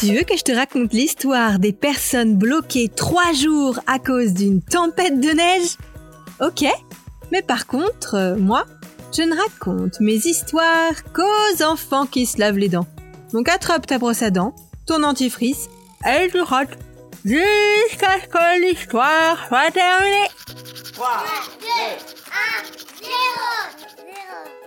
Tu veux que je te raconte l'histoire des personnes bloquées trois jours à cause d'une tempête de neige? Ok, mais par contre, euh, moi, je ne raconte mes histoires qu'aux enfants qui se lavent les dents. Donc attrape ta brosse à dents, ton antifrice, et tu rotes jusqu'à ce que l'histoire soit terminée. 3, 2, 1, 0,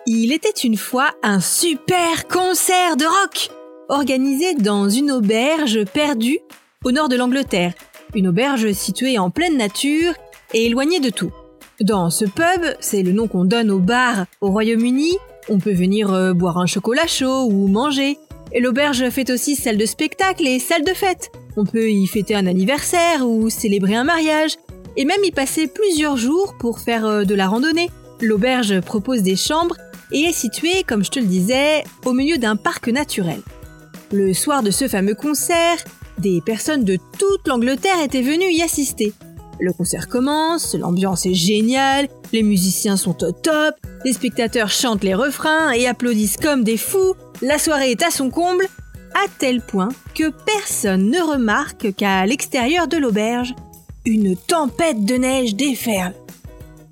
Il était une fois un super concert de rock organisé dans une auberge perdue au nord de l'Angleterre, une auberge située en pleine nature et éloignée de tout. Dans ce pub, c'est le nom qu'on donne au bar au Royaume-Uni, on peut venir euh, boire un chocolat chaud ou manger. L'auberge fait aussi salle de spectacle et salle de fête. On peut y fêter un anniversaire ou célébrer un mariage, et même y passer plusieurs jours pour faire euh, de la randonnée. L'auberge propose des chambres et est située, comme je te le disais, au milieu d'un parc naturel. Le soir de ce fameux concert, des personnes de toute l'Angleterre étaient venues y assister. Le concert commence, l'ambiance est géniale, les musiciens sont au top, les spectateurs chantent les refrains et applaudissent comme des fous, la soirée est à son comble, à tel point que personne ne remarque qu'à l'extérieur de l'auberge, une tempête de neige déferle.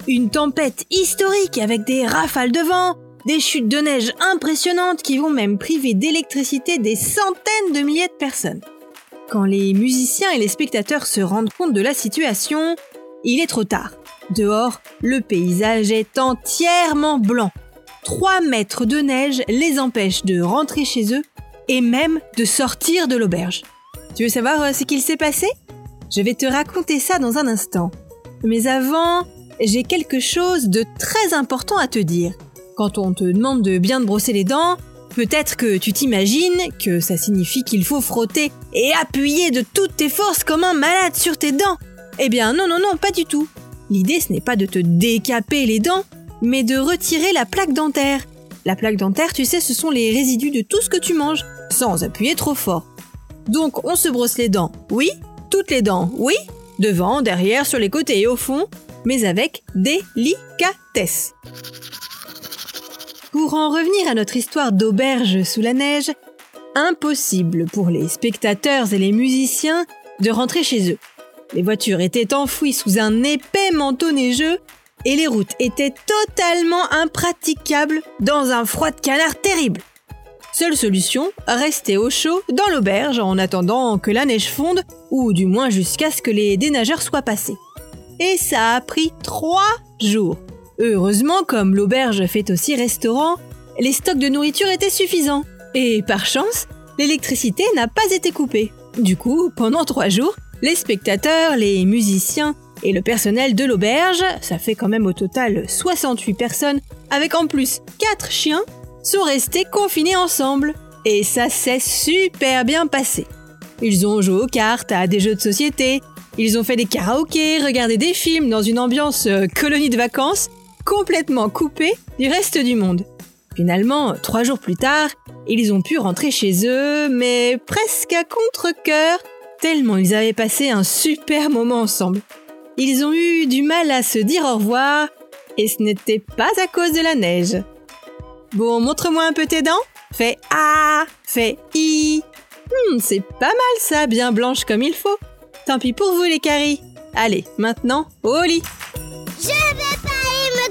Une tempête historique avec des rafales de vent, des chutes de neige impressionnantes qui vont même priver d'électricité des centaines de milliers de personnes. Quand les musiciens et les spectateurs se rendent compte de la situation, il est trop tard. Dehors, le paysage est entièrement blanc. Trois mètres de neige les empêchent de rentrer chez eux et même de sortir de l'auberge. Tu veux savoir euh, ce qu'il s'est passé? Je vais te raconter ça dans un instant. Mais avant, j'ai quelque chose de très important à te dire. Quand on te demande de bien te brosser les dents, peut-être que tu t'imagines que ça signifie qu'il faut frotter et appuyer de toutes tes forces comme un malade sur tes dents. Eh bien non, non, non, pas du tout. L'idée ce n'est pas de te décaper les dents, mais de retirer la plaque dentaire. La plaque dentaire, tu sais, ce sont les résidus de tout ce que tu manges, sans appuyer trop fort. Donc on se brosse les dents, oui, toutes les dents, oui, devant, derrière, sur les côtés et au fond, mais avec délicatesse. Pour en revenir à notre histoire d'auberge sous la neige, impossible pour les spectateurs et les musiciens de rentrer chez eux. Les voitures étaient enfouies sous un épais manteau neigeux et les routes étaient totalement impraticables dans un froid de canard terrible. Seule solution, rester au chaud dans l'auberge en attendant que la neige fonde, ou du moins jusqu'à ce que les dénageurs soient passés. Et ça a pris trois jours. Heureusement, comme l'auberge fait aussi restaurant, les stocks de nourriture étaient suffisants. Et par chance, l'électricité n'a pas été coupée. Du coup, pendant trois jours, les spectateurs, les musiciens et le personnel de l'auberge, ça fait quand même au total 68 personnes, avec en plus 4 chiens, sont restés confinés ensemble. Et ça s'est super bien passé. Ils ont joué aux cartes, à des jeux de société, ils ont fait des karaokés, regardé des films dans une ambiance euh, colonie de vacances, complètement coupés du reste du monde. Finalement, trois jours plus tard, ils ont pu rentrer chez eux, mais presque à contre-coeur, tellement ils avaient passé un super moment ensemble. Ils ont eu du mal à se dire au revoir, et ce n'était pas à cause de la neige. Bon, montre-moi un peu tes dents. Fais A, fais I. Hmm, c'est pas mal ça, bien blanche comme il faut. Tant pis pour vous les caries. Allez, maintenant, au lit. Je vais